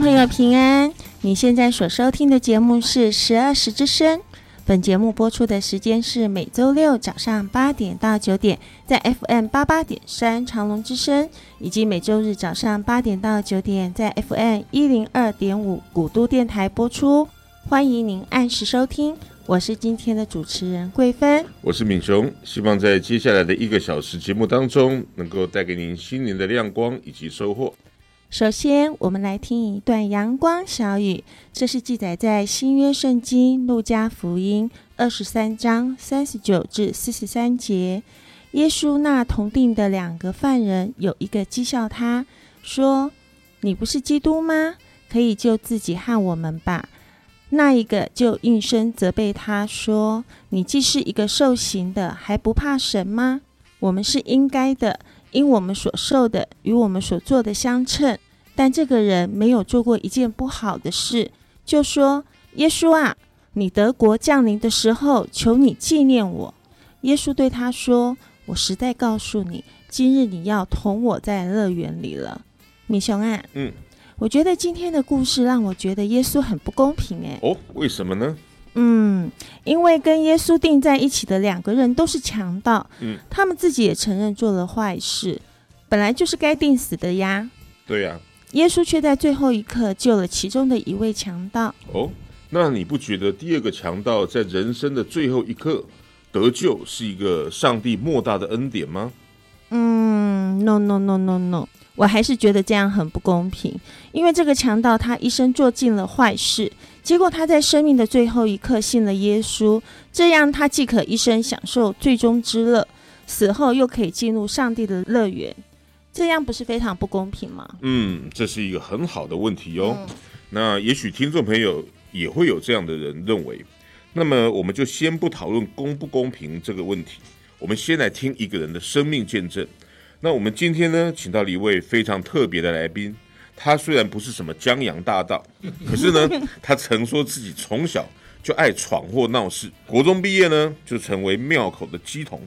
朋友平安，你现在所收听的节目是十二时之声。本节目播出的时间是每周六早上八点到九点，在 FM 八八点三长隆之声，以及每周日早上八点到九点，在 FM 一零二点五古都电台播出。欢迎您按时收听，我是今天的主持人桂芬，我是敏雄，希望在接下来的一个小时节目当中，能够带给您心灵的亮光以及收获。首先，我们来听一段阳光小语，这是记载在新约圣经路加福音二十三章三十九至四十三节。耶稣那同定的两个犯人，有一个讥笑他说：“你不是基督吗？可以救自己和我们吧。”那一个就应声责备他说：“你既是一个受刑的，还不怕神吗？我们是应该的。”因我们所受的与我们所做的相称，但这个人没有做过一件不好的事，就说：“耶稣啊，你德国降临的时候，求你纪念我。”耶稣对他说：“我实在告诉你，今日你要同我在乐园里了。”米熊啊，嗯，我觉得今天的故事让我觉得耶稣很不公平哎。哦，为什么呢？嗯，因为跟耶稣钉在一起的两个人都是强盗，嗯，他们自己也承认做了坏事，本来就是该定死的呀。对呀，耶稣却在最后一刻救了其中的一位强盗。哦，那你不觉得第二个强盗在人生的最后一刻得救是一个上帝莫大的恩典吗？嗯，no no no no no，我还是觉得这样很不公平，因为这个强盗他一生做尽了坏事。结果他在生命的最后一刻信了耶稣，这样他既可一生享受最终之乐，死后又可以进入上帝的乐园，这样不是非常不公平吗？嗯，这是一个很好的问题哦。嗯、那也许听众朋友也会有这样的人认为，那么我们就先不讨论公不公平这个问题，我们先来听一个人的生命见证。那我们今天呢，请到了一位非常特别的来宾。他虽然不是什么江洋大盗，可是呢，他曾说自己从小就爱闯祸闹事。国中毕业呢，就成为庙口的鸡童。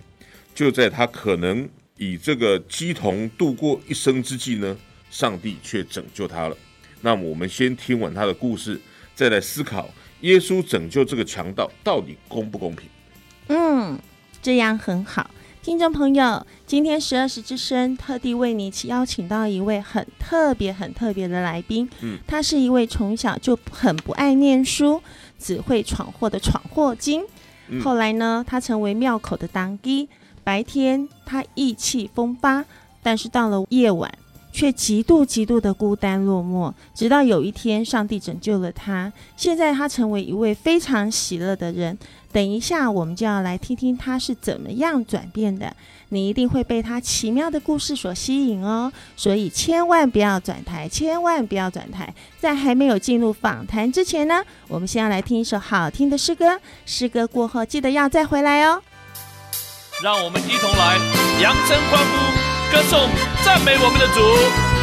就在他可能以这个鸡童度过一生之际呢，上帝却拯救他了。那么，我们先听完他的故事，再来思考耶稣拯救这个强盗到底公不公平？嗯，这样很好。听众朋友，今天十二时之声特地为你邀请到一位很特别、很特别的来宾。嗯，他是一位从小就很不爱念书、只会闯祸的闯祸精。嗯、后来呢，他成为庙口的当机。白天他意气风发，但是到了夜晚，却极度极度的孤单落寞。直到有一天，上帝拯救了他。现在他成为一位非常喜乐的人。等一下，我们就要来听听他是怎么样转变的。你一定会被他奇妙的故事所吸引哦，所以千万不要转台，千万不要转台。在还没有进入访谈之前呢，我们先要来听一首好听的诗歌。诗歌过后，记得要再回来哦。让我们一同来扬声欢呼，歌颂赞美我们的主。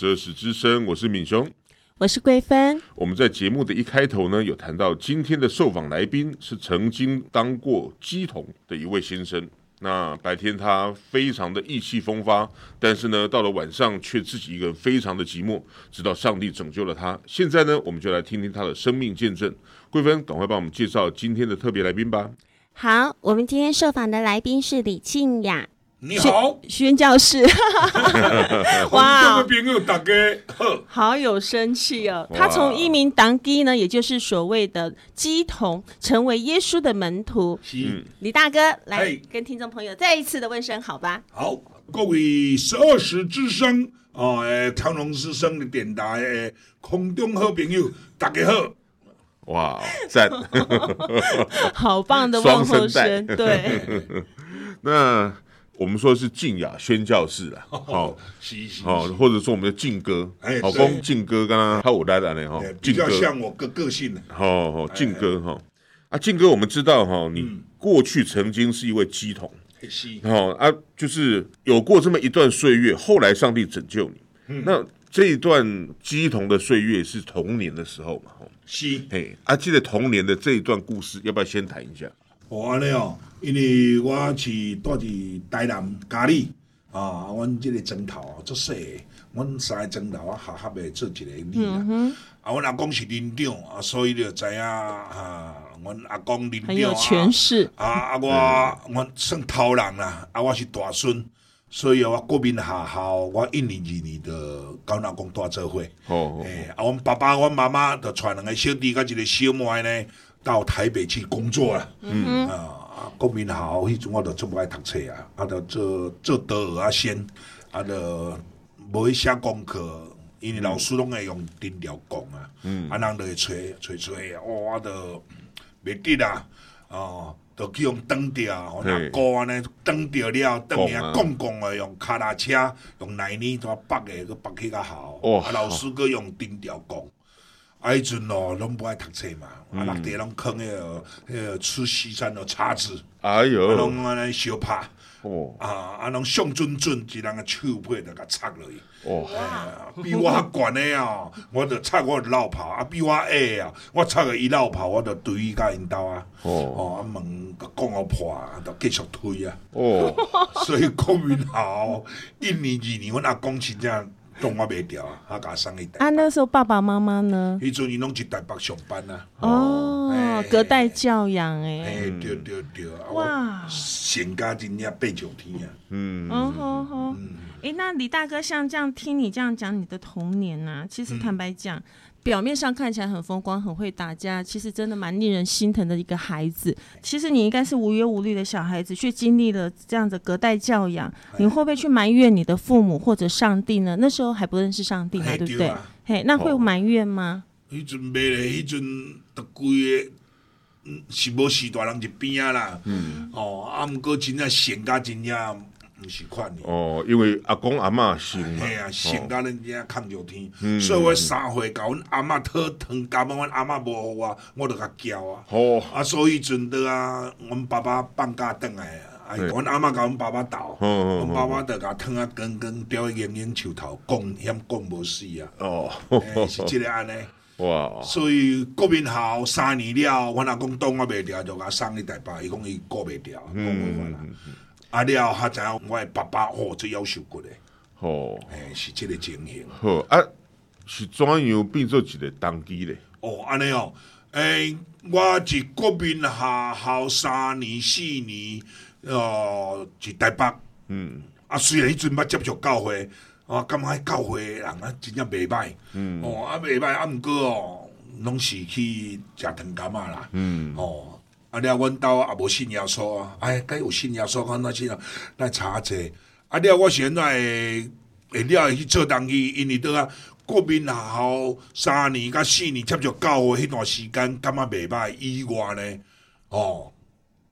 十二时之声，我是敏雄，我是桂芬。我们在节目的一开头呢，有谈到今天的受访来宾是曾经当过鸡童的一位先生。那白天他非常的意气风发，但是呢，到了晚上却自己一个人非常的寂寞，直到上帝拯救了他。现在呢，我们就来听听他的生命见证。桂芬，赶快帮我们介绍今天的特别来宾吧。好，我们今天受访的来宾是李庆雅。你好，宣教士，哇，朋友大家好，好有生气哦。他从一名当机呢，也就是所谓的基童，成为耶稣的门徒。嗯，李大哥来跟听众朋友再一次的问声好吧。好，各位十二时之声啊，长隆之声的电台诶，空中好朋友大家好。哇，赞，好棒的 问候声，对。那。我们说的是静雅宣教士啦，好，好，或者说我们的静哥，好，公静哥，刚刚他我带来的哈，比较像我个个性的，好好，静哥哈，啊，静哥，我们知道哈，你过去曾经是一位鸡童，好啊，就是有过这么一段岁月，后来上帝拯救你，那这一段鸡童的岁月是童年的时候嘛，是，嘿，啊，记得童年的这一段故事，要不要先谈一下？哦，安尼哦，因为我是住伫台南嘉义啊，阮即个庄头啊，足细个，阮三个庄头啊，合合的做一个里啦。啊，阮阿公是林长啊，所以就知影啊，阮阿公林长啊，权势啊啊，我我算头人啦，啊，我是大孙，所以啊我国民学校，我一年二年的跟阮阿公大做伙。哦，诶，啊，阮爸爸、阮妈妈就带两个小弟甲一个小妹呢。到台北去工作了，嗯。啊，国民学校迄阵我都做不爱读册啊，啊，就做做德儿啊先，啊，就无去写功课，因为老师拢会用电调讲啊，嗯，啊，人就会吹吹吹啊，我都袂得啊，哦，就去用登掉，我那歌安尼登掉了，登下公共的用卡拉车，用奶泥怎北个去北去较好，啊，老师佫用钉条讲。啊，迄阵哦，拢无爱读册嘛，啊，六地拢囥迄个迄个吃西餐的叉子，哎哟，拢安尼相拍，哦，啊，啊，拢上准准，一人个手背就甲插落去，哦，比我较悬的哦，我着插我老婆，啊，比我矮啊，我插个伊老婆，我着推伊甲因兜啊，哦，哦，啊门甲讲互破，着继续推啊，哦，所以国民校一年二年，阮阿公真正。动我袂掉啊！他甲送去台北。啊，那时候爸爸妈妈呢？迄阵伊拢去台北上班啊。哦，隔代教养诶。哎，对对对。哇，成家真正八九天啊。嗯。哦好好。哎，那李大哥，像这样听你这样讲你的童年呐，其实坦白讲。表面上看起来很风光，很会打架，其实真的蛮令人心疼的一个孩子。其实你应该是无忧无虑的小孩子，却经历了这样子隔代教养，你会不会去埋怨你的父母或者上帝呢？那时候还不认识上帝嘛，对不对？嘿，那会埋怨吗？迄阵没嘞，迄阵都规个，嗯，是无是大人一边啊啦。嗯。哦，啊，毋过真正闲家真正。不是款哦，因为阿公阿嬷生嘛，系啊，生甲恁遮扛着天，嗯、所以我三岁甲阮阿嬷讨糖柑，阮阿嬷无互我，我着甲叫啊。哦，啊，所以阵的啊，阮爸爸放假转来啊，阮阿嬷甲阮爸爸斗，阮爸爸着甲糖啊根根叼去用用树头，讲嫌讲无死啊。哦，是即个安尼。哇！所以国民校三年了，阮阿公挡我袂牢，就甲送去台北，伊讲伊过袂牢，讲袂翻啦。啊了，他知影我的爸爸哦，最夭寿骨的，哦，诶，是即个情形。好啊，是怎样变做一个当机的？哦，安尼哦，诶、欸，我伫国民学校三年四年，哦，伫台北，嗯，啊，虽然迄阵捌接触教会，啊，感觉教会人啊真正袂歹，嗯，哦，啊袂歹，啊毋过哦，拢是去食糖柑仔啦，嗯，哦。啊！了，阮兜也无信耶稣啊！哎，该有信耶稣，看那些来查者。啊！了，我现在会了去做东西，因为倒啊，国民学校三年甲四年接触教会迄段时间，感觉袂歹。以外呢，哦，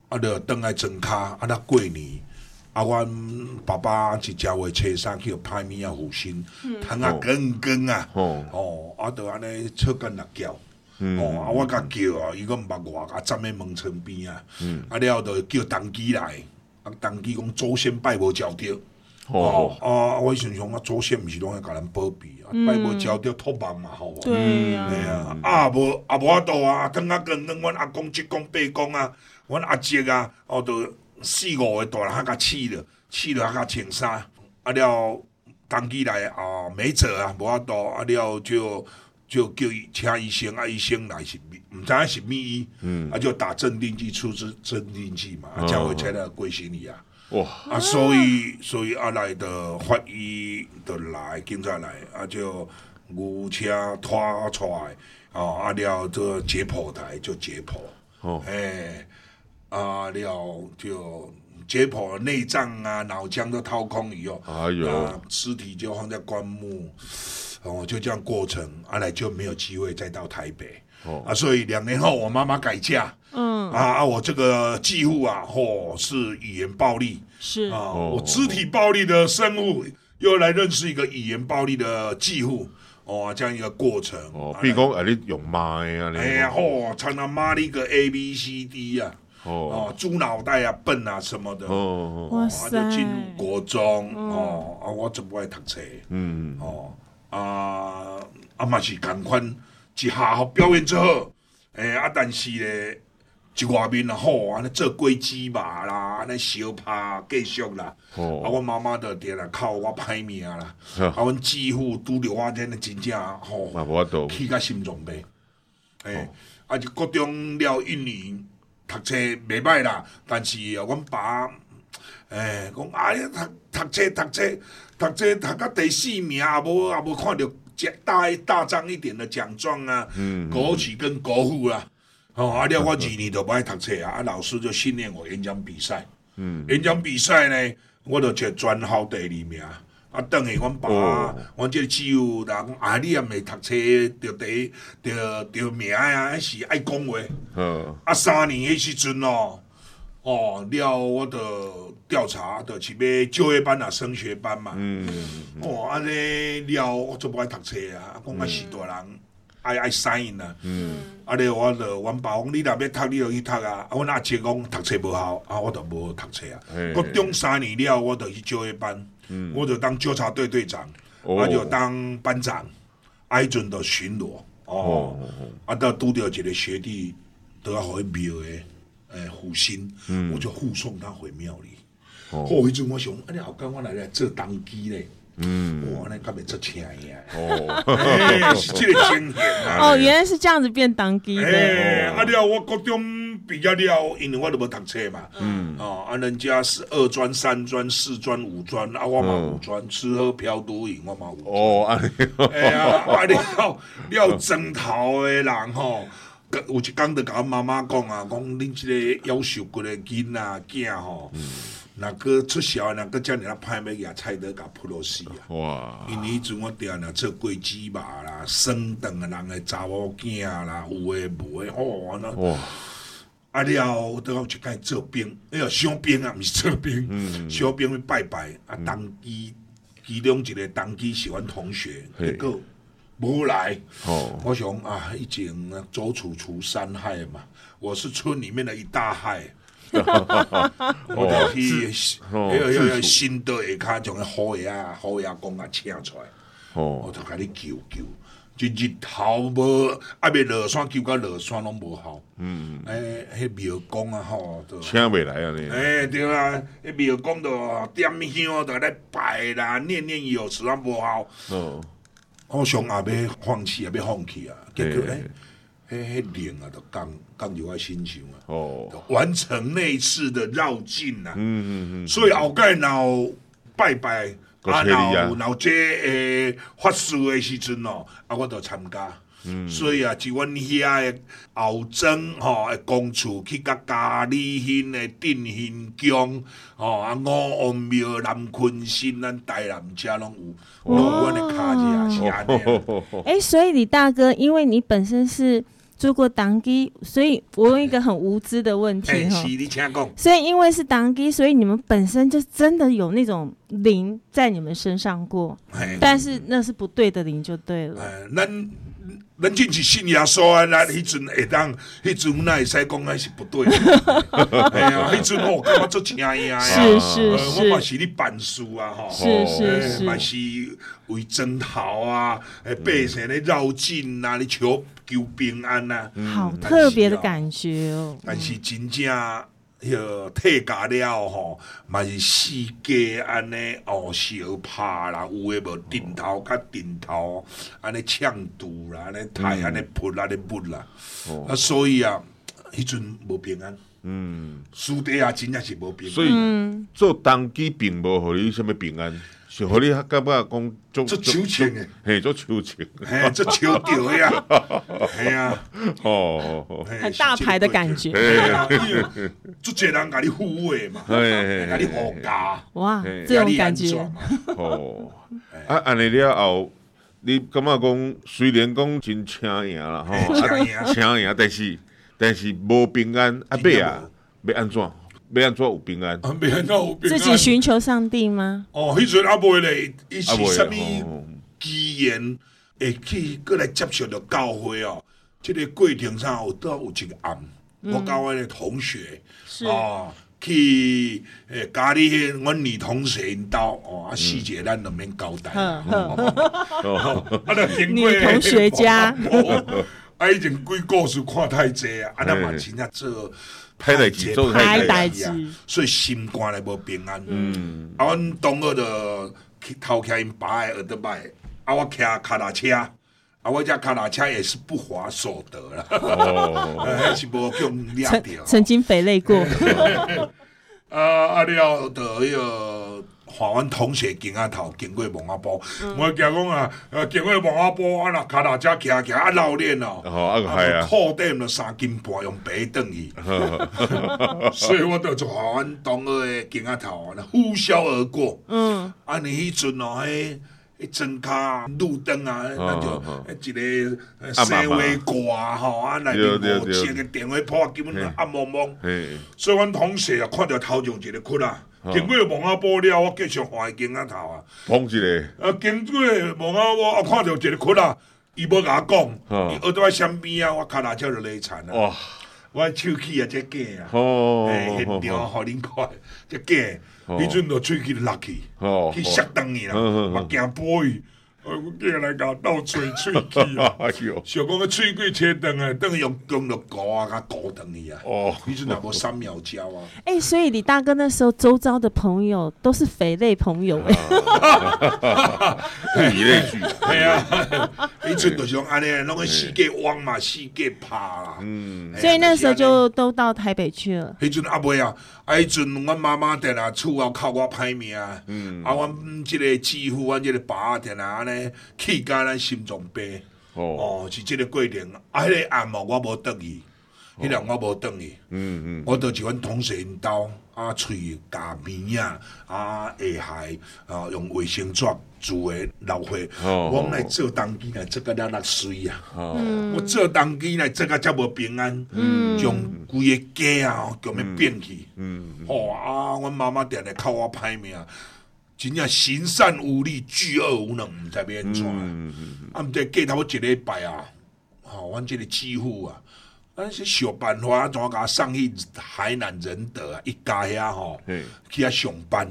啊，了转来庄卡，啊，那过年，啊，阮爸爸一只话车衫去拍物啊，护身，疼啊羹羹啊，哦，啊，就安尼出干辣椒。嗯、哦，啊，我甲叫啊，伊讲毋捌我，啊，站咧门床边啊，嗯、啊了后就叫同机来，啊，同机讲祖先拜无交着，哦，哦啊，我想想啊，祖先毋是拢会甲咱保庇啊，拜无交着托梦嘛，好，对呀，对啊，啊无啊无法度啊，汤啊跟跟，阮阿公七公伯公啊，阮阿叔啊，哦，都四五个大人较甲饲了，饲了较穿衫，啊了同机来啊，没辙啊，无法度，啊了就。就叫伊请医生，啊医生来是毋知影是咩医，嗯、啊就打镇定剂，出支镇定剂嘛，啊才会才来归心你啊。哇！啊所以所以啊来的法医的来，警察来，啊就牛车拖出来，啊啊了这解剖台就解剖，哦，哎，啊了就解剖内脏啊脑浆都掏空以后，哎呦，啊尸体就放在棺木。哦，就这样过程，阿来就没有机会再到台北。哦，啊，所以两年后我妈妈改嫁。嗯，啊啊，我这个继父啊，嚯、哦，是语言暴力。是啊，哦、我肢体暴力的生物又来认识一个语言暴力的继父。哦，这样一个过程。哦，比如讲，啊，你用骂啊？哎呀，嚯，常常骂你个 A B C D 啊。哦，猪脑袋啊，笨啊，什么的。哦，哇塞，就进入国中。哦，啊，我就不爱读册。嗯，哦。啊，啊嘛是共款，一下学表演之后，诶、欸，啊，但是咧，一外面啊，吼，安尼做果子嘛啦，安尼相拍继续啦。哦、啊，阮妈妈就定来靠我歹命啦。哦、啊，阮继父拄着我，真诶真正吼，气甲心脏病。诶、欸，哦、啊，就国中了一年，读册袂歹啦，但是啊，阮爸，诶、欸，讲哎呀，读读册读册。读这读到第四名也无也无看到大大张一点的奖状啊，国旗跟国父啊，哦，啊了我二年都不爱读册啊，啊老师就训练我演讲比赛，嗯，演讲比赛呢，我就得专校第二名，啊，等下阮爸，阮这个只有人讲啊，你也没读册，着第着着名啊，还是爱讲话，嗯，啊三年迄时阵哦。哦，了我的调查就是要就业班啊，升学班嘛。嗯。哦，安尼了我就不爱读册啊，讲啊是大人爱爱 sign 啊。嗯。啊，咧我就阮爸讲，你若要读，你就去读啊。啊，阮阿姐讲读册无效，啊，我就无读册啊。国中三年了，我就去就业班。嗯。我就当纠察队队长，啊，就当班长，啊，迄阵就巡逻。哦。啊，到拄着一个学弟，都要互伊瞄诶。诶，护心，我就护送他回庙里。哦，迄阵我想，啊，你后刚我来来做当机咧。嗯，哇，那干咩做钱呀？哦，是这个经验啊。哦，原来是这样子变当机的。哎，啊了，我高中毕业了，因为我都无读册嘛。嗯。哦，啊，人家是二专、三专、四专、五专，啊，我嘛五专，吃喝嫖赌瘾，我嘛五专。哦，啊，哎呀，啊了，了整头的人吼。有一工就甲阮妈妈讲啊，讲恁即个夭寿骨的囡仔囝吼，若阁出潲，若阁遮尔啊歹要举菜刀甲扑落死啊！哇！因为迄阵我定定做果子嘛啦，生蛋的人的查某囝啦，有诶无诶，吼安尼。哇！啊了，我都要去甲伊做兵，哎呀，小兵啊，毋是做兵，小兵去拜拜啊。当机其中一个当机是阮同学，结果。无来，哦、我想啊，已经周楚除三害嘛。我是村里面的一大害，我就去，还有要要新的下骹将个好爷啊、好爷公啊请出来，哦、我就甲你救救，就日头无，啊未落山救到落山拢无效。嗯，诶、欸，迄庙公啊吼，就请未来啊你。诶、欸，对啊，迄庙公就点香，就来拜啦，念念有词啊无效。哦。我想也要放弃，也要放弃啊！结果诶，迄迄灵啊，就降降入我心上啊。哦，完成那次的绕境啊。嗯嗯嗯，所以后盖闹拜拜，啊闹闹这诶法事的时阵哦，啊我都参加。嗯，所以啊，就阮遐的后庄吼的公厝去甲嘉义县诶镇县宫吼啊五王庙南鲲鯓咱台南遮拢有，有阮的卡子是安尼。哎，所以李大哥，因为你本身是。做过当机，所以我问一个很无知的问题哈。是，你请讲。所以因为是当机，所以你们本身就真的有那种灵在你们身上过，但是那是不对的灵就对了。咱咱进去信耶稣啊，那迄阵会当，迄阵那会使讲那是不对的。哎呀，迄阵我感觉做请呀？是是是，我嘛是你办事啊，吼。是是是，嘛是为征讨啊，诶，百姓咧绕境啊，咧求。求平安呐、啊，好特别的感觉哦。但是真正要退价了吼，嘛是四家安尼哦，小拍啦，有诶无顶头甲顶头，安尼呛堵啦，安尼太安尼泼啦，安尼泼啦。啊，所以啊，迄阵无平安。嗯，输底啊真正是无平安。所以做当机并无互你什物平安。就和你感觉讲做做求情诶，嘿做求情，嘿做求着呀，嘿啊，哦，很大牌的感觉，做侪人甲你护卫嘛，甲你护驾，哇，这种感觉，哦，啊，安尼了后，你感觉讲虽然讲真请赢啦，吼，请赢，但是但是无平安，啊，尾啊，要安怎？要安怎有平安？啊，要安怎有平安？自己寻求上帝吗？哦，迄阵阿伯咧，伊是啥物机缘会去过来接受着教会哦？这个过程上有都有一个暗，我教我的同学哦，去诶家里迄阮女同学因兜哦，啊细节咱都免交代。啊，女同学家，啊，已经鬼故事看太济啊，啊，咱嘛真正做。歹代志，歹代志，所以心肝咧无平安。嗯，啊，阮同学就去偷骑因爸诶奥特曼，啊，我骑脚踏车，啊，我这脚踏车也是不划所得啦。哦，还 是无叫掠掉。曾经肥累过。啊，啊了，就迄个。看阮同学经啊头经过蒙阿波，我惊讲啊，呃，经过蒙阿波啊，那卡达车骑骑啊老练哦，啊系啊，扣点了三斤半用白等伊，所以我就从阮同学的经啊头啊呼啸而过，嗯，啊你迄阵哦，迄迄装卡路灯啊，那就一个社会挂吼，啊内面无接个电话簿，基本上暗蒙蒙，所以阮同学啊看到头上一个窟啊。经过望阿波了，我继续看囡仔头啊。碰一个。啊，经过望阿波，我看到一个窟啊，伊要甲我讲，伊学在身边啊，我骹踏车就累惨啊。哇！我手气啊，这假啊。哦。诶，现场互恁看，这假，迄阵就喙齿落去，去摔断去啦，目镜玻璃。我过来甲倒吹吹气啊！想讲个吹气切断啊，等于用用了膏啊，甲膏断去啊！哦，你是哪部三秒胶啊？哎，所以李大哥那时候周遭的朋友都是肥类朋友哎，物以类聚，对啊，以前就是用安尼，拢个世界汪嘛，世界趴啦。嗯，所以那时候就都到台北去了。迄阵阿妹啊，啊，迄阵阮妈妈定啊厝后靠我歹命，嗯，啊，阮这个继父，阮这个爸定啊安尼。气甲咱心脏病哦，是这个过程。啊，迄个暗晡我无等伊，迄个我无等伊。嗯嗯，我就是阮同事因兜啊，喙加边啊，啊下海啊，用卫生纸做诶老花。我来做当机来做个了落水啊！哦我做当机来做个遮无平安，将规个家啊，叫咩变去。嗯，哦啊，阮妈妈定定靠我歹命。真正行善无力，巨恶无能，毋知要安怎。啊，毋知过头一礼拜啊，吼，阮即个继父啊，啊是想办法怎甲送去海南仁德啊，一家遐吼，去遐上班，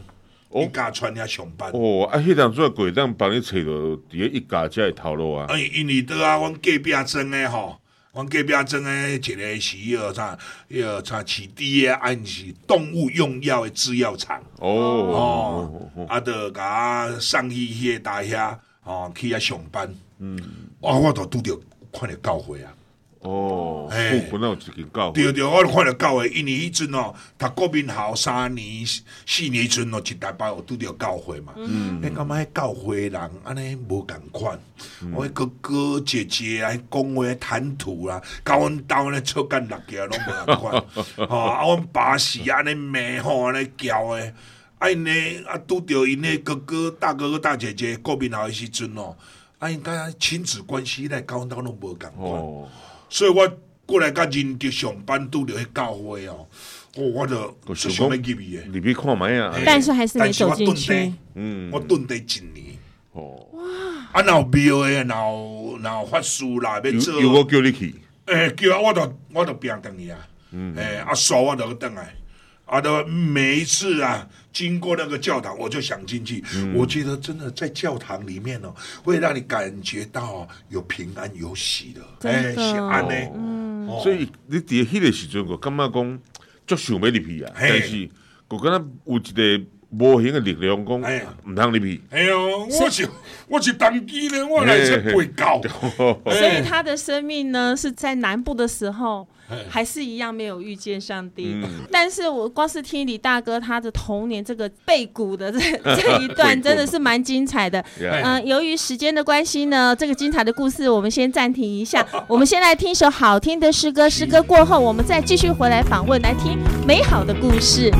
一家穿遐上班。哦，啊，迄当做鬼当帮你找到伫咧一家遮的头路啊。哎，因为倒啊，阮隔壁庄诶吼。阮隔壁庄诶一个是迄个啥，迄个啥饲猪诶，按是动物用药诶制药厂。哦哦，啊，着甲送去迄个大遐，哦，去遐上班。嗯，啊，我都拄着看着教会啊。哦，哎，不那有一间教会。对对，我看着教会，因为迄阵哦，读国民校三年、四年阵哦，一大班有拄着教会嘛。嗯，你感觉迄教会人安尼无共款？我哥哥姐姐啊，讲话谈吐啦，甲阮兜咧出干辣椒拢无共款。吼，啊，阮爸是安尼骂吼，安尼叫诶。啊，因呢啊，拄着因诶哥哥、大哥哥、大姐姐，国民校诶时阵哦，啊，因甲亲子关系来甲阮兜拢无共款。所以我过来甲认着上班，拄着迄教会哦，哦，我就想要入去诶。入去看觅啊，但是还是没走进去。嗯，我蹲地一年。哦，哇！啊，若有庙诶，若有若有法师啦，要做。有我叫你去。诶，叫啊，我就我就拼等去啊。嗯。诶，啊，数我就去等来。啊，的每一次啊，经过那个教堂，我就想进去。嗯、我觉得真的在教堂里面哦，会让你感觉到有平安有喜的，哎，喜安呢。嗯，所以你第一迄个时阵，我感觉讲，足想要入去啊，但是我觉得有一个。无形的力量讲，唔通入去。哎呦，我是我是当机呢，我来是被告。所以他的生命呢，是在南部的时候，还是一样没有遇见上帝。但是我光是听李大哥他的童年这个背骨的这 这一段，真的是蛮精彩的。嗯，由于时间的关系呢，这个精彩的故事我们先暂停一下。我们先来听一首好听的诗歌，诗歌过后，我们再继续回来访问，来听美好的故事。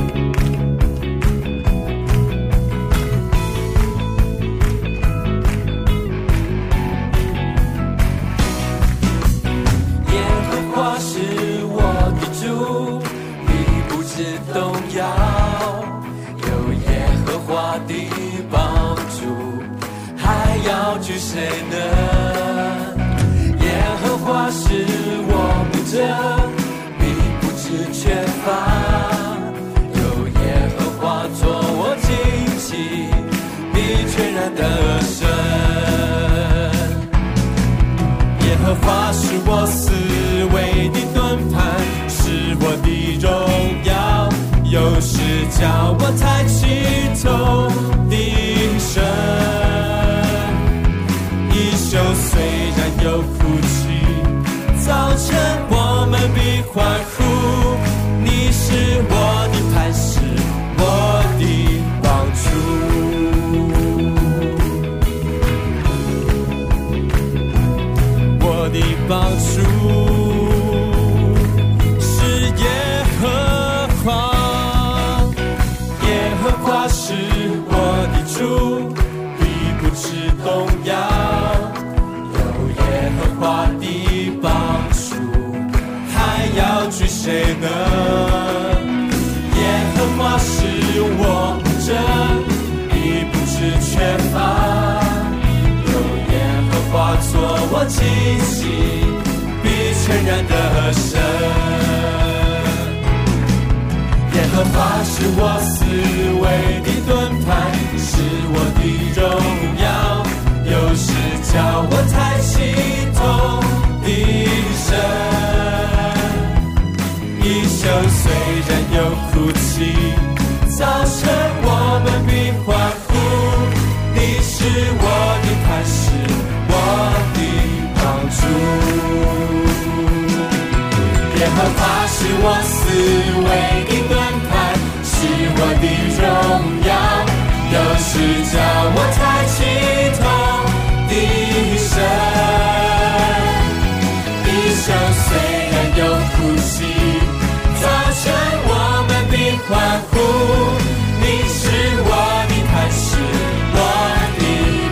谁能？耶和华是我牧者，必不知缺乏。有耶和华作我旌旗，必全然得胜。耶和华是我思维的盾牌，是我的荣耀，有时叫我抬起头的神。就虽然有哭泣，早晨我们必欢呼。我旌旗，必全然得胜。耶和华是我思维的盾牌，是我的荣耀，有时叫我抬起头的神。就虽然有哭泣，早晨我们必欢呼。你是我耶和华是我思维的盾牌，是我的荣耀，有时叫我抬起头的神。一生虽然有呼吸，造成我们的。欢呼！你是我的磐石，我的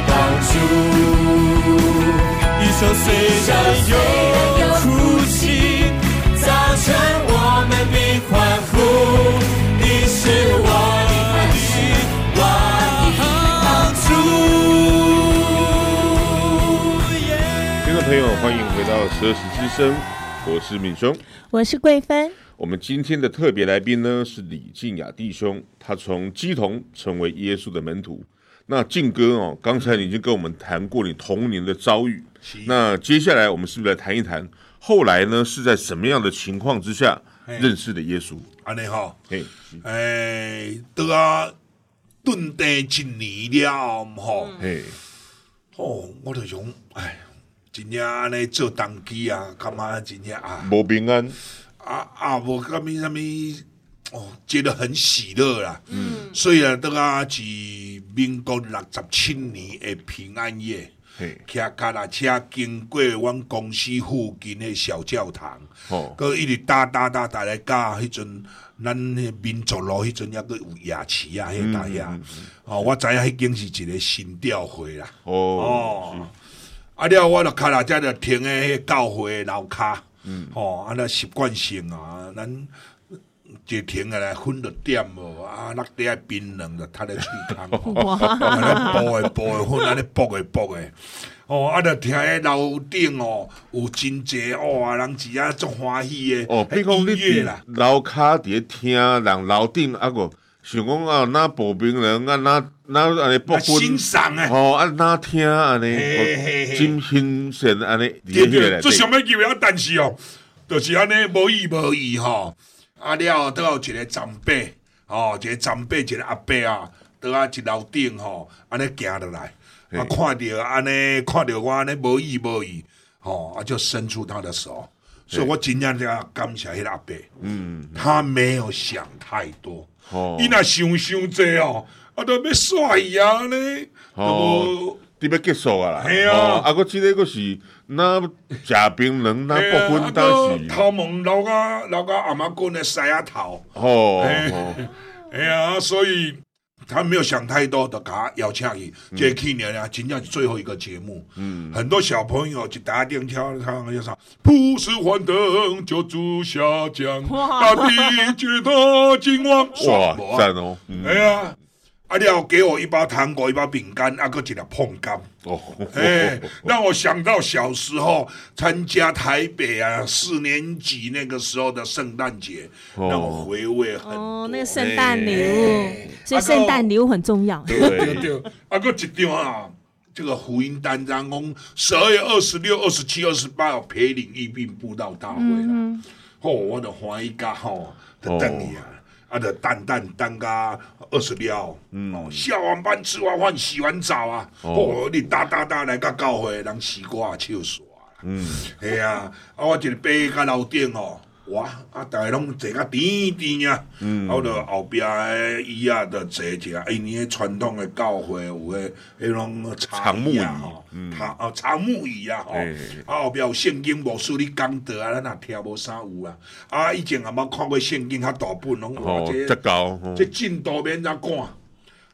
帮助。一生虽然有欢呼。你是我的帮助。听众朋友，欢迎回到《十二时之声》，我是敏兄，我是桂芬。我们今天的特别来宾呢是李静雅弟兄，他从基童成为耶稣的门徒。那静哥哦，刚才你已经跟我们谈过你童年的遭遇，那接下来我们是不是来谈一谈后来呢是在什么样的情况之下认识的耶稣？安尼哈，哎，哎，都啊，蹲地一年了，吼，哎，哦，我就想，哎。真正安尼做当机啊，感觉真正啊，无平安，啊啊，无啥物啥物，哦，觉得很喜乐啦。嗯，所以啊，当啊是民国六十七年的平安夜，嘿，骑脚踏车经过阮公司附近的小教堂，哦，佮一直搭搭搭搭来教迄阵，咱迄民族路迄阵抑阁有夜市啊，迄搭遐，哦，我知影迄间是一个新教会啦。哦，哦，啊了，我着脚踏车着停诶迄教会楼骹，嗯，哦，啊，咱习惯性啊，咱一停下来分着点无，啊，落地爱槟榔着踢咧喙骹，哇，安尼煲诶煲诶，分安尼煲诶煲诶，哦，啊，着听迄楼顶哦，有真济哇，人只啊足欢喜诶，哦，比如讲你伫楼骹伫咧听人楼顶啊个，想讲啊，哪步兵人啊，哪哪安尼啊不分，欣赏诶。哦，啊哪听安尼，真新鲜安尼，对对，这最想要求啊，但是哦，就是安尼无意无意吼，啊了，倒有一个长辈，吼，一个长辈，一个阿伯啊，倒啊一楼顶吼，安尼行落来，啊看着安尼，看着我安尼无意无意，吼，啊就伸出他的手，所以我真正要感谢迄个阿伯，嗯，他没有想太多，哦伊若想想济哦，啊都要煞伊啊安尼，哦你要结束啊啦，嘿啊。哦啊，个即个个是那食槟榔那不分当时，头毛留啊留啊阿妈棍的塞下头，哦哎呀，所以他没有想太多的，给他邀请伊，这去年啊，真正是最后一个节目，嗯，很多小朋友就打电跳唱要唱，不是幻灯就住下降，大地觉得今晚哇爽赞哦，嗯哎呀，啊廖给我一包糖果，一包饼干，啊个一个碰柑。哦，哎，让我想到小时候参加台北啊四年级那个时候的圣诞节，哦让我回味很多。哦，那个圣诞礼物，哎所以圣诞礼物很重要。对对，对，啊个一张啊，这个福音单张讲十二月二十六、二十七、二十八有培灵医病布道大会啦，哦、我的欢喜家吼，就等你啊。啊，就蛋蛋蛋甲二十秒，嗯，哦，下完班吃完饭洗完澡啊，哦，你哒哒哒来个教会，人西瓜笑煞啦，嗯，嘿啊，啊，我一个爬甲楼顶哦，哇，啊，大家拢坐甲甜甜啊，嗯，啊，我就后壁诶椅啊，着坐一下，因为传统诶教会有诶迄种长木椅啊，吼，长哦长木椅啊，吼，嘿啊后壁有圣经牧师你讲道啊，咱也听无啥有啊，啊以前也冇看过圣经较大本，拢哇哦，这这高，哦。这进度免怎赶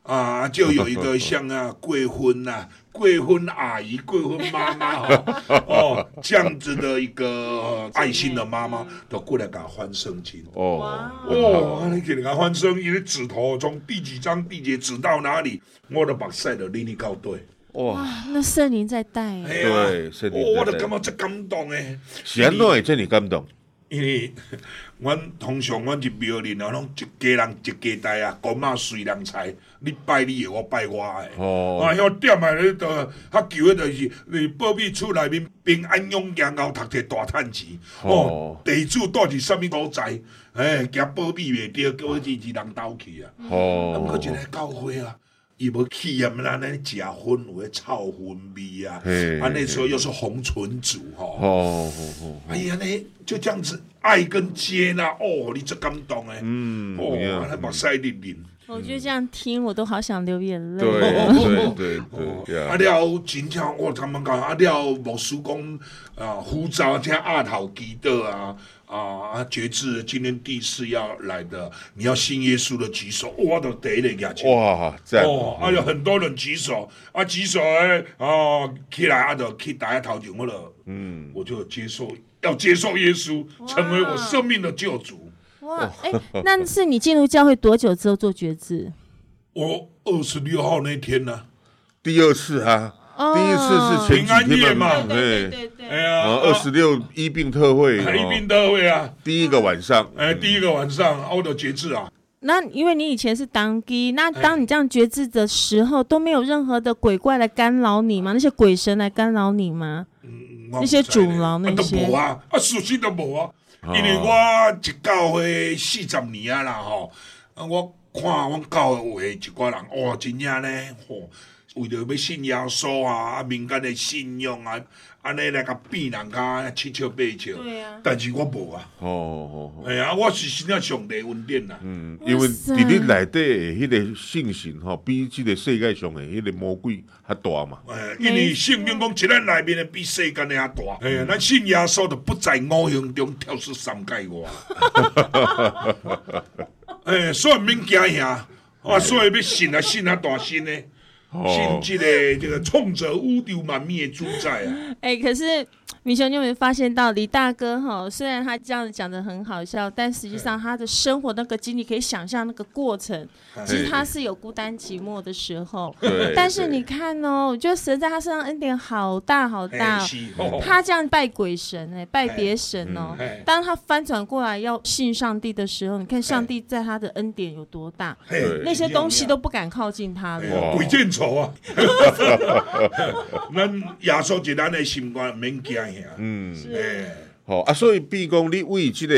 啊，就有一个像啊贵婚啊。贵婚阿姨、贵婚妈妈哦，哦，这样子的一个、呃爱心的妈妈，都过来给他翻圣经。哦，哦，你给人家翻圣经的指头从第几章第几节指到哪里，我都把晒的拎你搞对。哇，那圣灵在带，对圣灵在带哦我都感觉这感动诶。是安怎会这么感动？因为阮通常阮入庙里啊，拢一家人一家代啊，公妈随人财，你拜你的，我拜我的。哦啊，迄点啊，咧都较求的就是，你保庇厝内面平安永健后读摕大趁钱。哦哦，地主到底什物所在？哎，惊保庇袂着，叫我日日人兜去啊。啊，毋过哦一个教会啊，伊无气焰咱安尼食薰有诶臭薰味啊。嘿，啊，那时候又是红唇族吼。哦哦哎呀，那就这样子爱跟接纳，哦，你真感动诶，嗯哦，有影那目屎淋淋，我觉得这样听我都好想流眼泪。对对对对啊了真正我他们讲啊了牧师讲啊呼召像阿头基德啊啊决志今天第四要来的，你要信耶稣的举手，我都第一个。哇，赞哦，啊有很多人举手，啊举手哎，啊起来啊就去大家头前我了，嗯，我就接受要接受耶稣，成为我生命的救主。哇，哎，那是你进入教会多久之后做决志？我二十六号那天呢、第二次啊，哦。第一次是前平安几天夜嘛。对。对哎呀，然后二十六一病特会，一哦兵德会啊，第一个晚上，哎，第一个晚上，我的决志啊，那因为你以前是当机，那当你这样决志的时候，都没有任何的鬼怪来干扰你吗？那些鬼神来干扰你吗？那些阻挠那些？啊都无啊，啊，事实都无啊，因为我一教会四十年啊啦吼，啊，我看阮教会一寡人，哇，真正咧，吼、为着要信耶稣啊，啊，民间诶信仰啊，安尼来甲变人家七笑八跷。对啊。但是我无啊。哦哦哦。哎呀，我是真正上帝恩典啦。嗯，因为伫你内底迄个信心吼，比即个世界上诶迄个魔鬼较大嘛。哎，因为圣经讲，一咱内面的比世间诶较大。哎呀，咱信耶稣就不在五行中跳出三界外。哎，所以免惊吓，啊，所以要信啊，信啊，大信呢。信这个这个冲着乌丢满面的主宰啊！哎、欸，可是米兄，你有没有发现到李大哥哈？虽然他这样子讲的很好笑，但实际上他的生活那个经历，可以想象那个过程，其实他是有孤单寂寞的时候。但是你看哦，我觉得神在他身上恩典好大好大。他这样拜鬼神哎、欸，拜别神哦。当他翻转过来要信上帝的时候，你看上帝在他的恩典有多大，那些东西都不敢靠近他了。鬼见愁啊！咱耶稣是咱的心肝，免惊吓。嗯，好啊，所以比如讲你为即个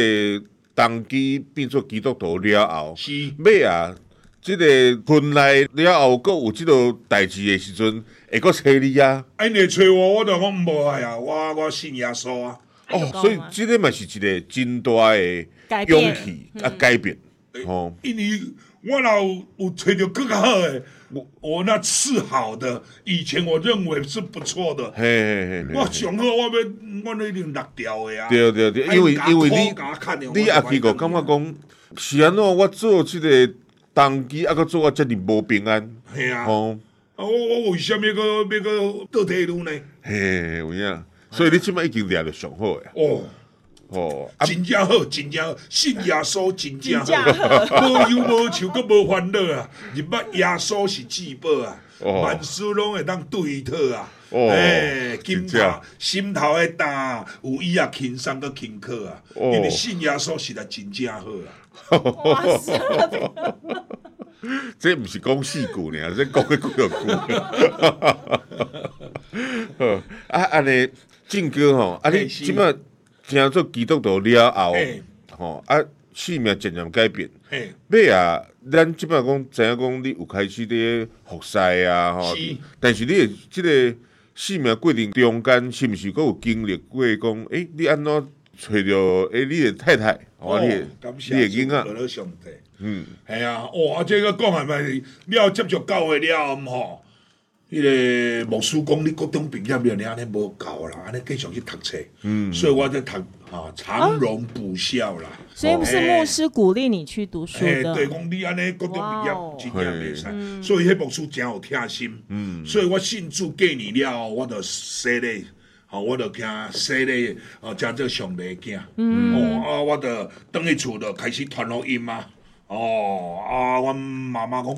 当机变做基督徒了后，是，尾啊，这个婚内了后，阁有即个代志的时阵，会阁找你啊？哎，你找我，我就讲无爱啊，我我信耶稣啊。哦，所以即个嘛是一个真大的勇气啊，改变。哦，因为我若有有找到更好的。我我那次好的，以前我认为是不错的。嘿嘿嘿，我上好我要我那一定落掉的啊。对对对，因为因为你你阿基哥感觉讲是安怎，我做这个当机，啊，个做啊这里无平安。系啊。哦，啊我我为什么个要个倒退路呢？嘿，有影，所以你即摆已经掠着上好诶。哦。哦，真正好，真正好，信耶稣真正好，无忧无愁，阁无烦恼啊！入捌耶稣是至宝啊，万事拢会当对妥啊！哎，金头心头会大，有伊啊轻松阁轻巧啊！因为信耶稣实在真正好啊！哇塞！这毋是讲四句呢，这讲个几句。啊，安尼静哥吼，啊你即摆。听做基督徒了后，吼啊，生命渐渐改变。尾啊，咱即摆讲知影讲你有开始咧服侍啊，吼。但是你诶即个生命过程中间，是毋是阁有经历过讲？诶，你安怎找着诶？你诶太太，哦，你诶你诶囡仔。嗯，系啊，哇，这个讲系咪你要接触教会了吼？迄个牧师讲，你高中毕业了，你安尼无够啦，安尼继续去读册。嗯，所以我在读啊长荣补校啦。所以不是牧师鼓励你去读书的。对，讲你安尼高中毕业真正袂使，所以迄牧师真有贴心。嗯，所以我信主过年了，我就洗礼，好，我就惊洗咧，哦，加做上帝囝。嗯，哦啊，我就等去厝就开始传录音嘛。哦啊，阮妈妈讲。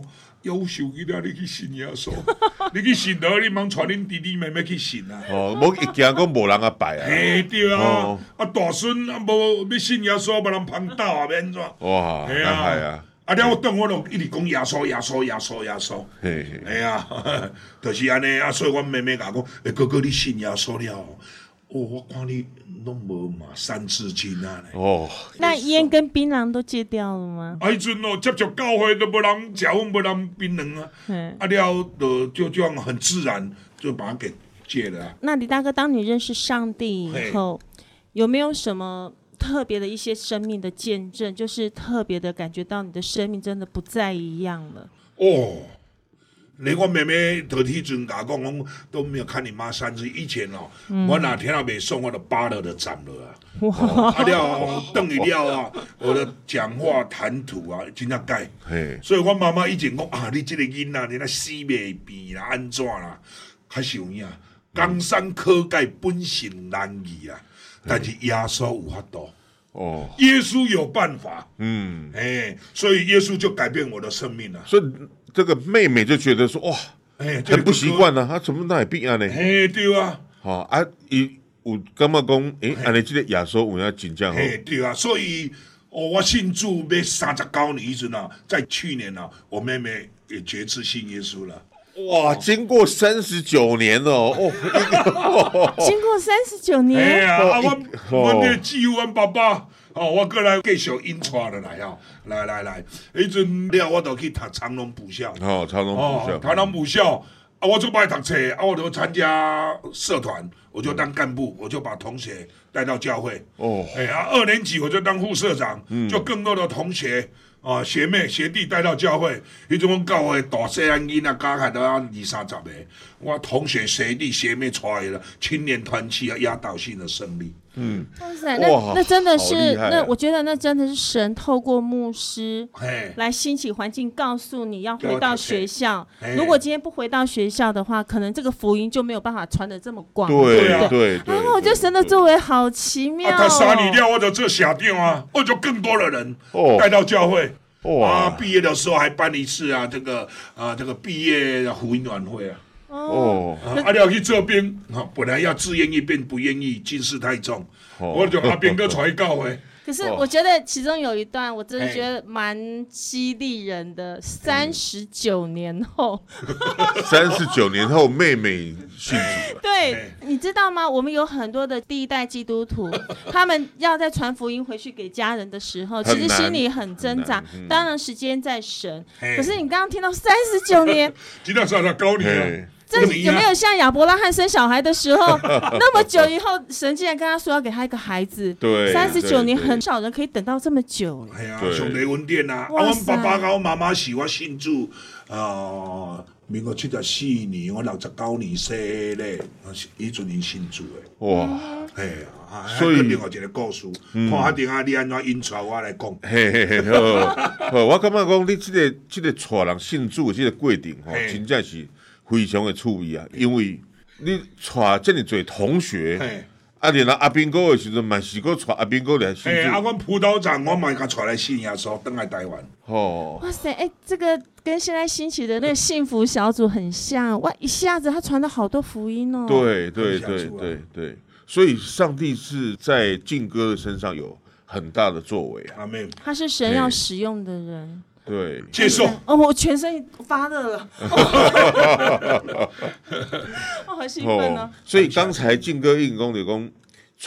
优秀去了，你去信耶稣，你去信了，你茫传恁弟弟妹妹去信啊！哦，无一惊讲无人啊拜啊！嘿，对啊，啊大孙啊无要信耶稣，无人捧斗啊，免怎？哇，系啊，系啊！啊，了我等我拢一直讲耶稣，耶稣，耶稣，耶稣。嘿，哎呀，就是安尼啊，所以阮妹妹甲我讲，诶，哥哥你信耶稣了？哦，我看你拢无嘛三字经啊！哦，那烟跟槟榔都戒掉了吗？哎，阵哦，接触教会都无人食，无人槟榔啊！嗯，啊了，就就这样很自然就把它给戒了。那李大哥，当你认识上帝以后，有没有什么特别的一些生命的见证？就是特别的感觉到你的生命真的不再一样了。哦。连我妹妹头天阵甲讲，讲都没有看你妈三次。以前哦，嗯、我哪天啊袂送我的巴勒的斩了啊！啊了，等于了啊，我的讲话谈吐啊，真正改。嘿所以我妈妈以前讲啊，你即个囡仔，你那死未变啦，安怎啦？还是有影，江山可改，本性难移啊。但是耶稣有法度哦，耶稣有办法。嗯，哎，所以耶稣就改变我的生命了。所以。这个妹妹就觉得说哇，哎，很不习惯呢。她怎么那也变啊呢？哎，对啊。好啊，伊有感觉讲，哎，安尼这个亚索我要紧张。哎，对啊。所以，哦，我信主要三十九年时呢，在去年呢，我妹妹也决志信耶稣了。哇，经过三十九年了哦，经过三十九年。哎呀，我我的继父爸爸。哦，我过来继续引传的来哦，来来来，迄阵了我就去读长隆补校。哦，长隆补校，长隆补校啊，我就爱读册，啊，我就参加社团。我就当干部，我就把同学带到教会。哦，哎啊，二年级我就当副社长，嗯就更多的同学啊、学妹、学弟带到教会。迄种教会大细汉囡仔加起都要二三十个，我同学、学弟、学妹出来了，青年团契啊，压倒性的胜利。哇塞，那哇那真的是好厉害啊那我觉得那真的是神透过牧师嘿，来兴起环境，告诉你要回到学校嘿。如果今天不回到学校的话，可能这个福音就没有办法传的这么广。对对啊对对，然后我觉得神的作为好奇妙、啊，哦。他杀你掉，或者这小店啊，我就更多的人哦带到教会。啊，哇毕业的时候还办一次啊，这个啊，这个毕业的福音晚会啊。哦，啊，阿廖去这边，啊，本来要自愿意变不愿意，近视太重，哦。我就阿兵哥传告回。可是哦。我觉得其中有一段，我真的嘿觉得蛮激励人的。三十九年后，三十九年后妹妹信主了，对，你知道吗？我们有很多的第一代基督徒，他们要在传福音回去给家人的时候，其实心里很挣扎当然，时间在神，可是你刚刚听到三十九年，今天上他高你啊嘿，这有没有像亚伯拉罕生小孩的时候，那么久以后，神竟然跟他说要给他一个孩子？对三十九年，很少人可以等到这么久。哎呀，对上帝恩典啊！啊，阮哇塞爸爸跟我妈妈是我信主啊，民国七十四年，我六十九年生的咧，以阵因信主的。哇，哎呀，啊所以另外一个故事，看下定啊，你安怎引出来我来讲。嘿嘿嘿，好，好，我感觉讲你这个这个带人信主的这个过程吼，真正是非常的趣味啊，因为你带这么多同学，嘿，啊，然后阿兵哥的时阵嘛是个带阿兵哥来信哎，啊，主，阮葡萄长，我嘛甲带来信耶稣，登来台湾。哦，哇塞，哎，这个跟现在兴起的那个幸福小组很像，哇，一下子他传了好多福音哦。，对对对对对，所以上帝是在靖哥的身上有很大的作为啊，阿妹，他是神要使用的人。对，接受。哦，我全身发热了，我 好兴奋哦。所以刚才靖哥硬讲就讲。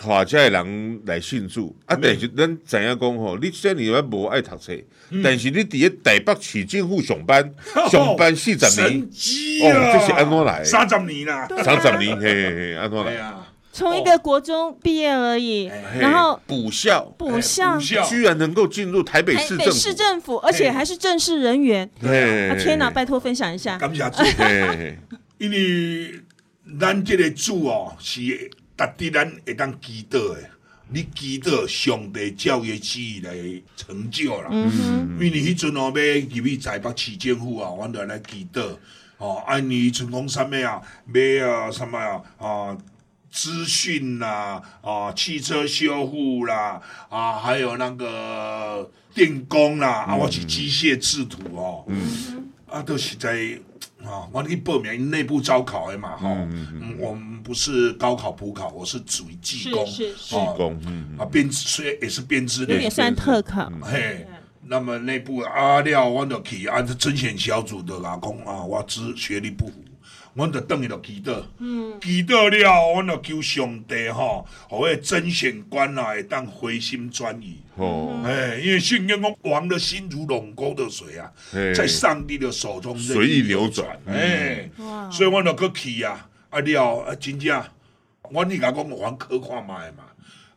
带这的人来信主啊，但是咱知影讲吼，你虽然也无爱读册，但是你伫咧台北市政府上班，上班四十年神，机啊！哦这是安怎来三十年啦。三十年，嘿嘿嘿，安怎来？从一个国中毕业而已，嘿然后补校补校补，校居然能够进入台北台北市政府，市政府，而且还是正式人员。对啊，天哪，拜托分享一下。感谢主。因为咱这个主哦，是值得咱会当祈祷的。你祈祷上帝教育旨意来成就啦。因为迄阵哦，要入去台北市政府啊，阮就来祈祷。哦，按你阵讲啥物啊？买啊什么啊？啊，资讯啦，啊，汽车修复啦，啊，还有那个电工啦，啊，我是机械制图哦。啊，都是在啊，我去报名内部招考的嘛，哈、嗯，我们不是高考普考，我是属于技工，是是是。哦。工嗯啊，编织虽然也是编织的，有点算特考。嘿，那么内部啊了，我就去按照甄选小组的啦，讲啊，我只学历不符。我就等于就祈祷，祈祷了，阮就求上帝吼，互迄真选官啊会当回心转意。哦，哎，因为圣经讲王的心如龙沟的水啊，嘿。在上帝的手中随意流转。哎，哇。所以阮就去去啊，啊了啊，真正，阮你甲讲我还科看卖嘛，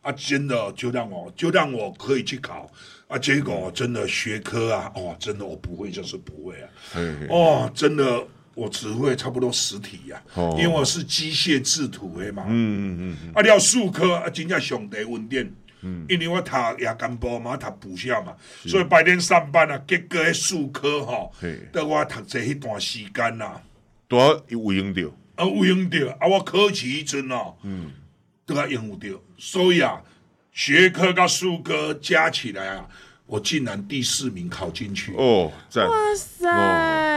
啊真的就让我就让我可以去考，啊结果真的学科啊，哦真的我不会就是不会啊，嘿嘿。哦真的我只会差不多十题呀、啊，哦。因为我是机械制图的嘛，嗯嗯嗯啊了数科啊真正上帝稳定。因为我读夜间部嘛，读补校嘛，所以白天上班啊，结果迄数科吼嘿，得我读这一段时间呐、啊，都要有用到，啊有用到，啊我考试迄阵哦，嗯，都还用到，所以啊，学科甲数科加起来啊，我竟然第四名考进去，哦，赞，哇塞，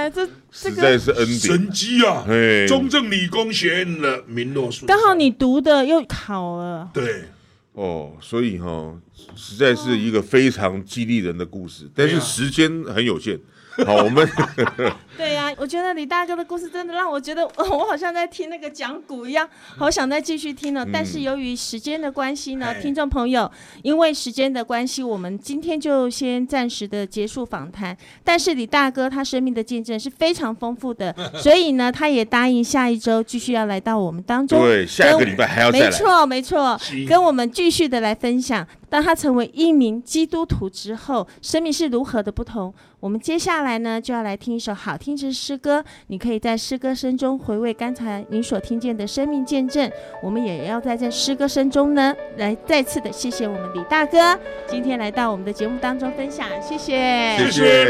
这这实在是恩典神，机啊哎！中正理工学院的名落书刚好你读的又考了，对。哦，所以哈、实在是一个非常激励人的故事，但是时间很有限。好，我们 对呀、我觉得李大哥的故事真的让我觉得，我好像在听那个讲古一样，好想再继续听了。嗯、但是由于时间的关系呢，听众朋友，因为时间的关系，我们今天就先暂时的结束访谈。但是李大哥他生命的见证是非常丰富的，所以呢，他也答应下一周继续要来到我们当中。对，下个礼拜还要再来。没错，没错，跟我们继续的来分享。当他成为一名基督徒之后，生命是如何的不同？我们接下来呢，就要来听一首好听的诗歌。你可以在诗歌声中回味刚才你所听见的生命见证。我们也要在这诗歌声中呢，来再次的谢谢我们李大哥今天来到我们的节目当中分享，谢谢，谢谢，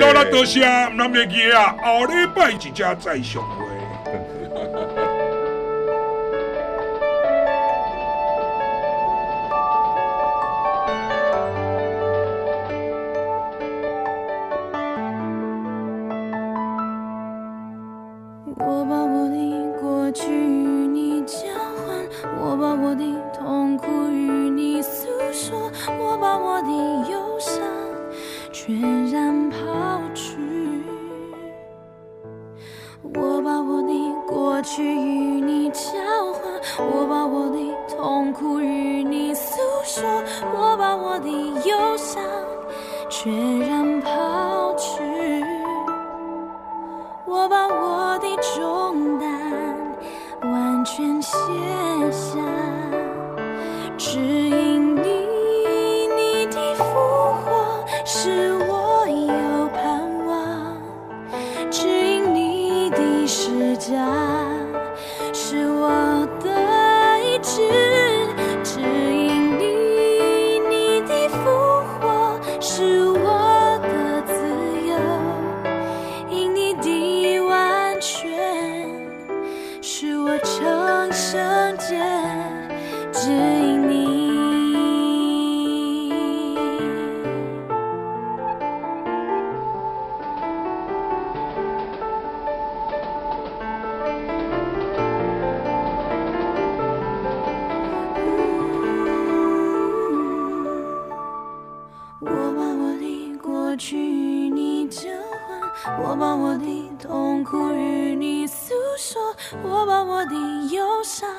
我把我的痛苦与你诉说我把我的忧伤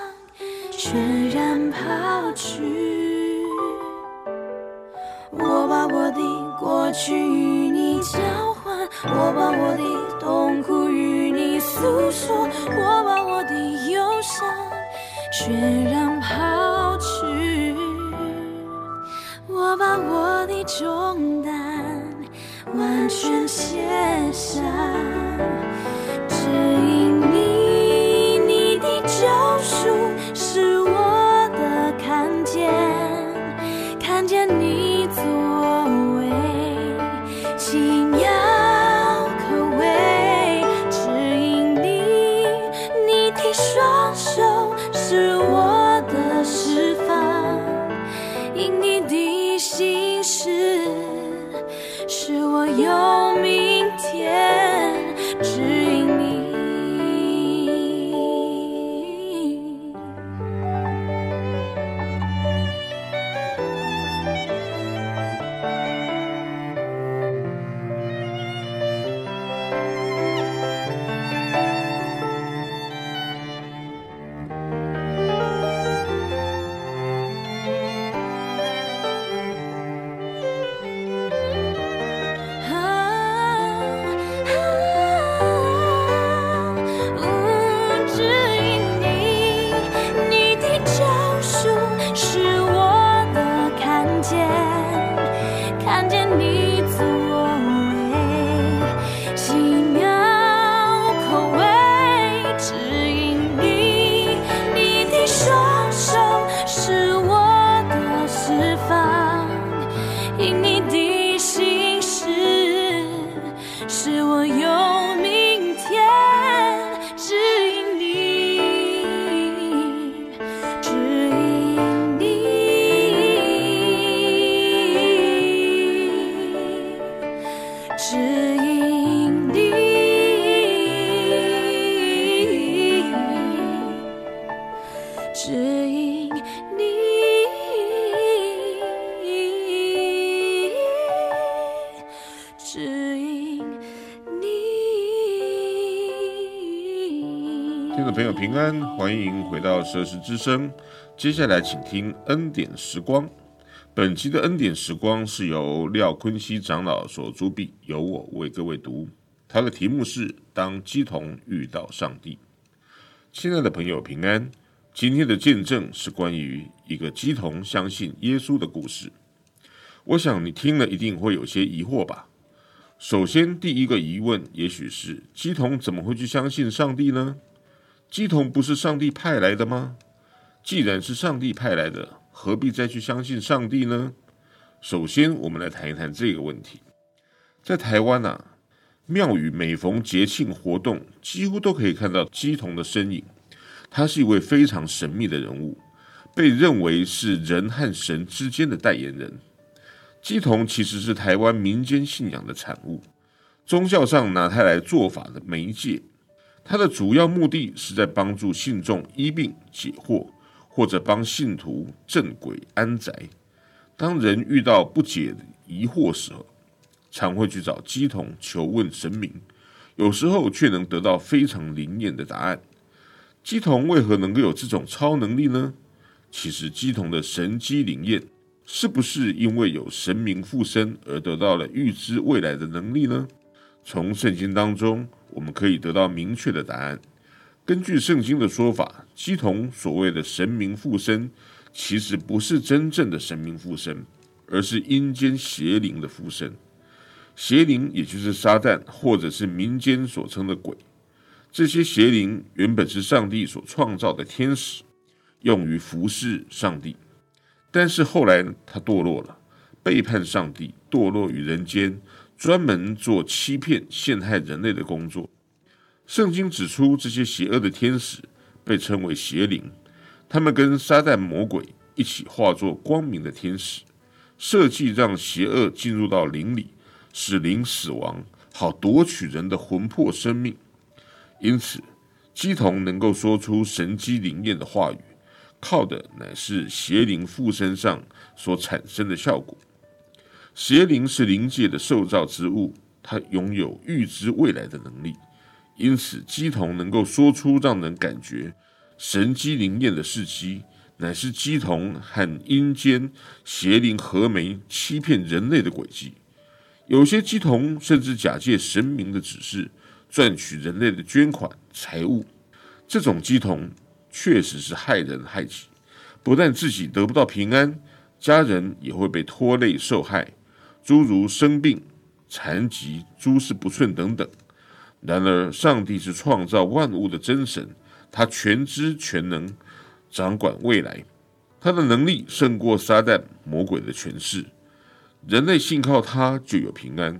全然抛去我把我的过去与你交换。我把我的痛苦与你诉说我把我的忧伤全然抛去。我把我的终完全卸下。欢迎回到《圣诗之声》。接下来，请听恩典时光。本期的恩典时光是由廖坤熙长老所主笔，由我为各位读。他的题目是“当基童遇到上帝”。亲爱的朋友平安，今天的见证是关于一个基童相信耶稣的故事。我想你听了一定会有些疑惑吧？首先，第一个疑问也许是：基童怎么会去相信上帝呢？鸡童不是上帝派来的吗？既然是上帝派来的，何必再去相信上帝呢？首先，我们来谈一谈这个问题。在台湾啊，庙宇每逢节庆活动，几乎都可以看到鸡童的身影。他是一位非常神秘的人物，被认为是人和神之间的代言人。鸡童其实是台湾民间信仰的产物，宗教上拿它来做法的媒介。它的主要目的是在帮助信众医病解惑。或者帮信徒镇鬼安宅。当人遇到不解疑惑时，常会去找鸡童求问神明，有时候却能得到非常灵验的答案。鸡童为何能够有这种超能力呢？其实鸡童的神机灵验，是不是因为有神明附身而得到了预知未来的能力呢？从圣经当中，我们可以得到明确的答案。根据圣经的说法，基童所谓的神明附身，其实不是真正的神明附身，而是阴间邪灵的附身。邪灵也就是撒旦，或者是民间所称的鬼。这些邪灵原本是上帝所创造的天使，用于服侍上帝。但是后来他堕落了，背叛上帝，堕落于人间，专门做欺骗、陷害人类的工作。圣经指出，这些邪恶的天使被称为邪灵，他们跟撒旦魔鬼一起化作光明的天使，设计让邪恶进入到灵里，使灵死亡，好夺取人的魂魄生命。因此，乩童能够说出神机灵验的话语，靠的乃是邪灵附身上所产生的效果。邪灵是灵界的受造之物，它拥有预知未来的能力。因此，鸡童能够说出让人感觉神机灵验的事迹，乃是鸡童和阴间邪灵合媒欺骗人类的诡计。有些鸡童甚至假借神明的指示，赚取人类的捐款财物。这种鸡童确实是害人害己，不但自己得不到平安，家人也会被拖累受害，诸如生病、残疾、诸事不顺等等。然而，上帝是创造万物的真神，他全知全能，掌管未来，他的能力胜过撒旦魔鬼的权势。人类信靠他就有平安。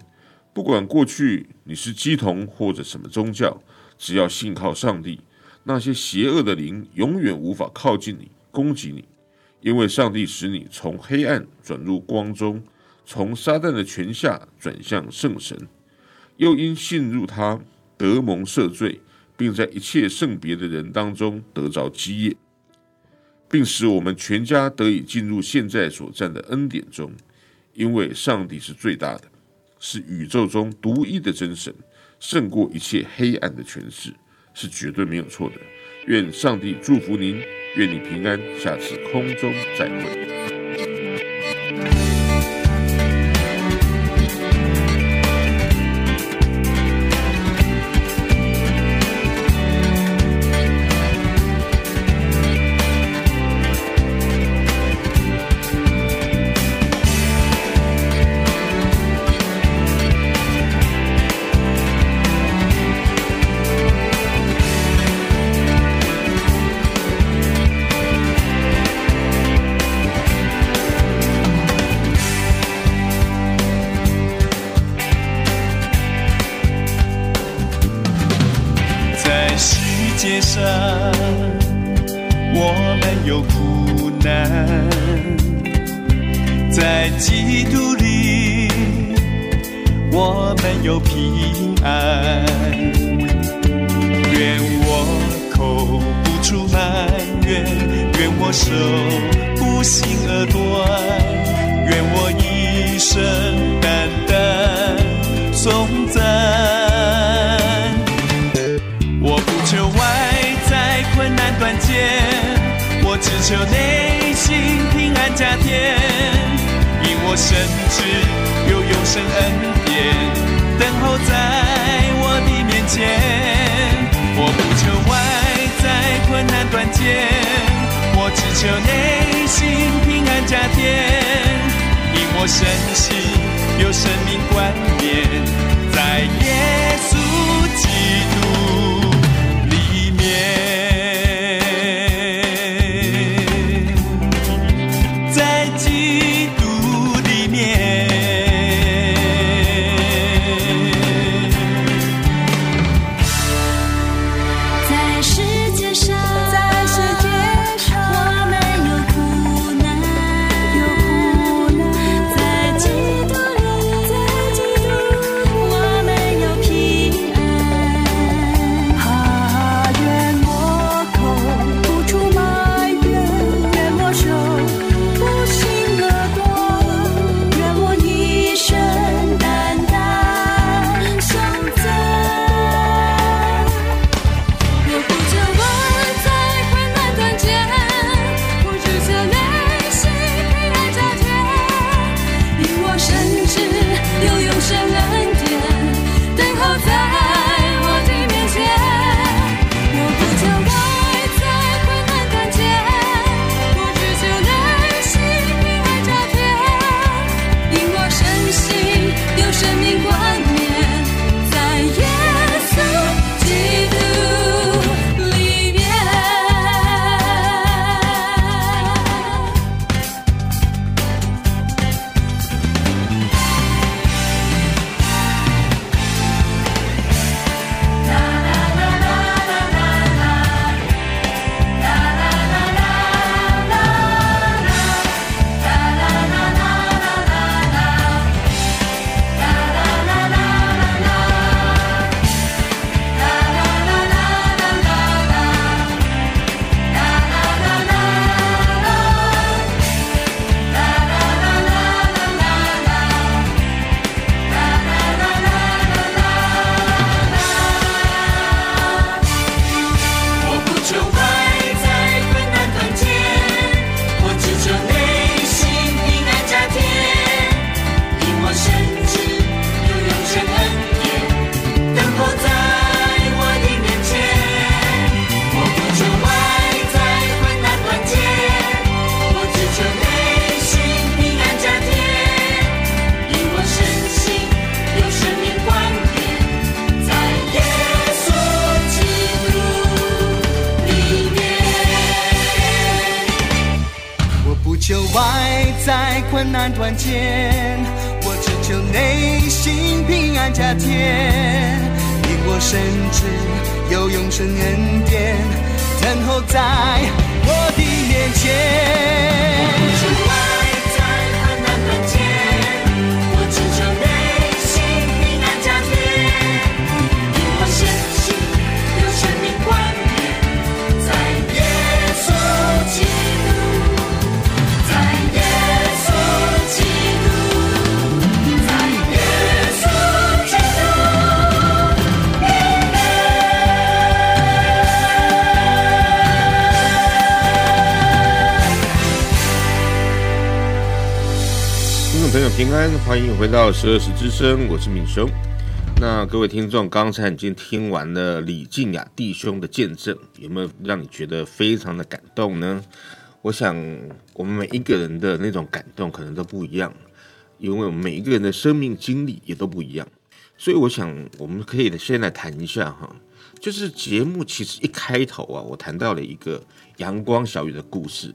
不管过去你是乩童或者什么宗教，只要信靠上帝，那些邪恶的灵永远无法靠近你，攻击你，因为上帝使你从黑暗转入光中，从撒旦的权下转向圣神。又因信入他得蒙赦罪，并在一切圣别的人当中得着基业，并使我们全家得以进入现在所占的恩典中。因为上帝是最大的，是宇宙中独一的真神，胜过一切黑暗的权势，是绝对没有错的。愿上帝祝福您，愿你平安。下次空中再会。间，我只求内心平安加添，因我深知有永生恩典等候在我的面前。我不求外在困难断绝，我只求内心平安加添，因我深信有生命冠冕在耶稣欢迎回到十二时之声，我是敏雄。那各位听众，刚才已经听完了李静雅弟兄的见证，有没有让你觉得非常的感动呢？我想，我们每一个人的那种感动可能都不一样，因为我们每一个人的生命经历也都不一样。所以，我想我们可以先来谈一下哈，就是节目其实一开头啊，我谈到了一个阳光小雨的故事。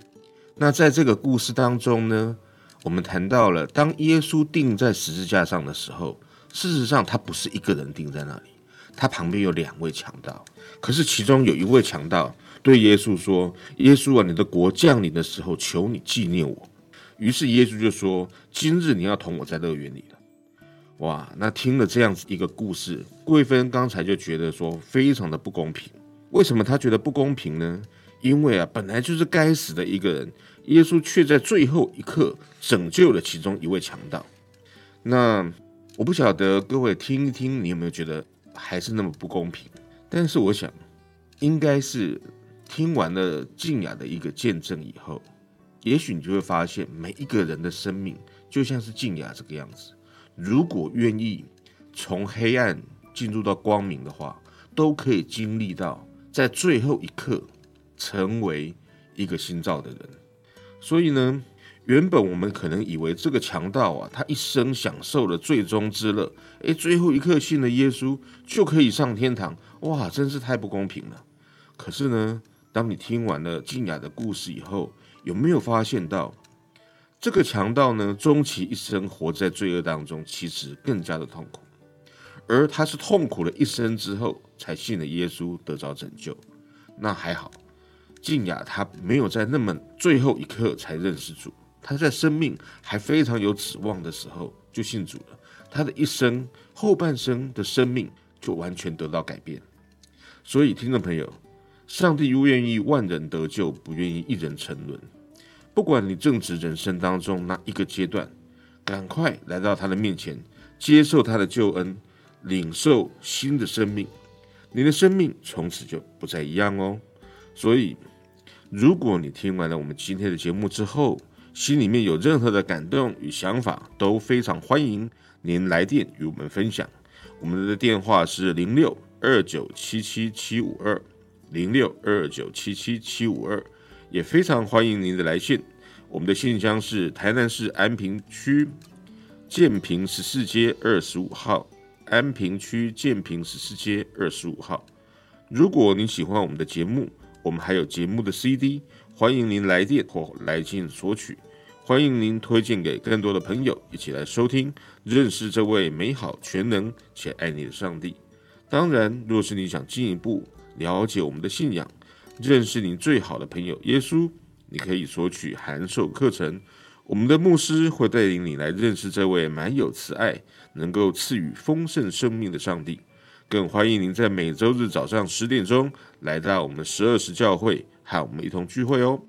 那在这个故事当中呢，我们谈到了，当耶稣钉在十字架上的时候，事实上他不是一个人钉在那里，他旁边有两位强盗。可是其中有一位强盗对耶稣说：“耶稣啊，你的国降临的时候，求你纪念我。”于是耶稣就说：“今日你要同我在乐园里了。”哇，那听了这样子一个故事，贵芬刚才就觉得说非常的不公平。为什么他觉得不公平呢？因为啊，本来就是该死的一个人。耶稣却在最后一刻拯救了其中一位强盗。那我不晓得各位听一听，你有没有觉得还是那么不公平？但是我想，应该是听完了静雅的一个见证以后，也许你就会发现，每一个人的生命就像是静雅这个样子。如果愿意从黑暗进入到光明的话，都可以经历到在最后一刻成为一个新造的人。所以呢，原本我们可能以为这个强盗啊，他一生享受了最终之乐，诶，最后一刻信了耶稣就可以上天堂，哇，真是太不公平了。可是呢，当你听完了静雅的故事以后，有没有发现到这个强盗呢？终其一生活在罪恶当中，其实更加的痛苦。而他是痛苦了一生之后，才信了耶稣，得着拯救。那还好，静雅她没有在那么最后一刻才认识主，她在生命还非常有指望的时候就信主了。她的一生后半生的生命就完全得到改变。所以，听众朋友。上帝又愿意万人得救，不愿意一人沉沦。不管你正值人生当中哪一个阶段，赶快来到他的面前，接受他的救恩，领受新的生命，你的生命从此就不再一样哦。所以，如果你听完了我们今天的节目之后，心里面有任何的感动与想法，都非常欢迎您来电与我们分享。我们的电话是零六二九七七七五二。零六二九七七七五二，也非常欢迎您的来信。我们的信箱是台南市安平区建平十四街二十五号，安平区建平十四街二十五号。如果您喜欢我们的节目，我们还有节目的 CD，欢迎您来电或来信索取。欢迎您推荐给更多的朋友一起来收听，认识这位美好、全能且爱你的上帝。当然，若是你想进一步，了解我们的信仰，认识您最好的朋友耶稣，你可以索取函授课程。我们的牧师会带领你来认识这位满有慈爱、能够赐予丰盛生命的上帝。更欢迎您在每周日早上十点钟来到我们的十二时教会，和我们一同聚会哦。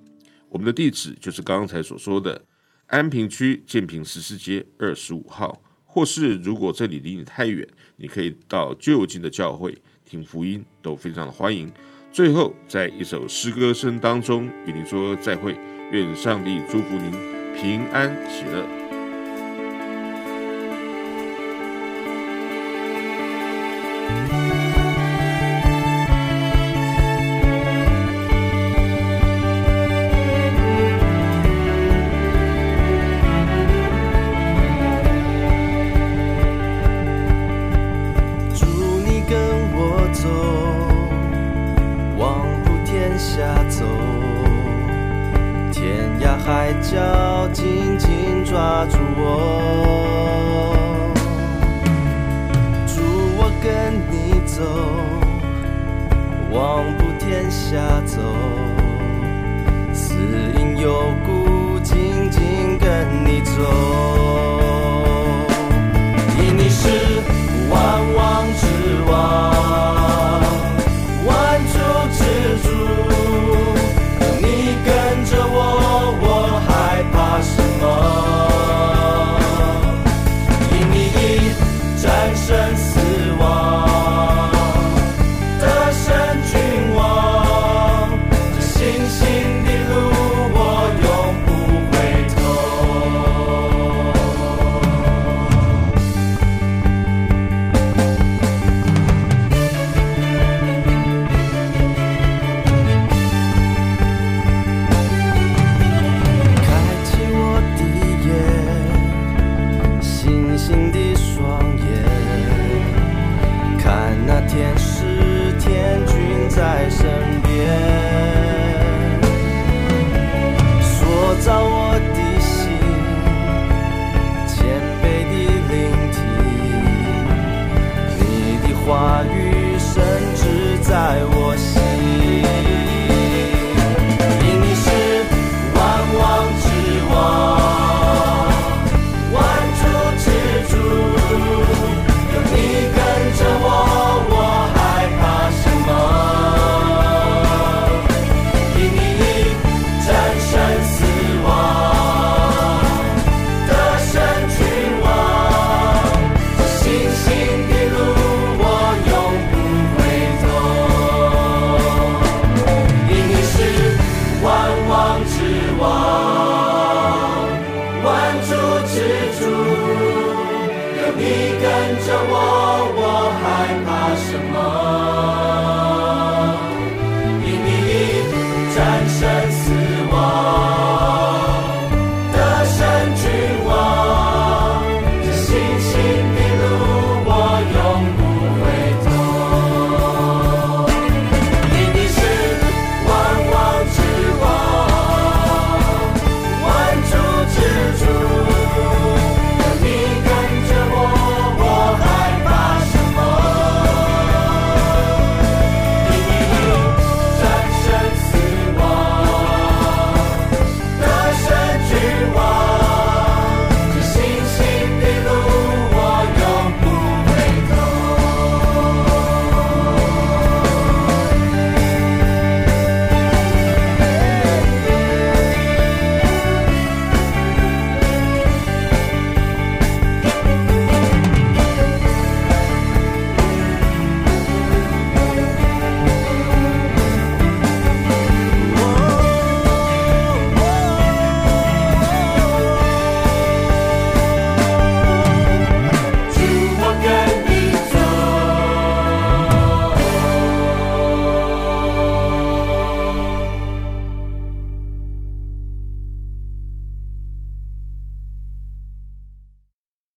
我们的地址就是刚才所说的安平区建平十四街二十五号，或是如果这里离你太远，你可以到就近的教会。听福音都非常的欢迎。最后，在一首诗歌声当中与您说再会，愿上帝祝福您平安喜乐。